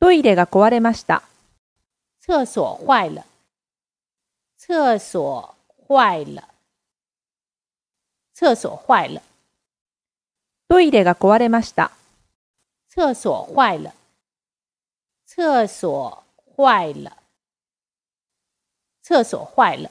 トイレが壊れました。厕所坏了，厕所坏了，厕所坏了，トイレが壊れました。厕所坏了，厕所坏了，厕所坏了。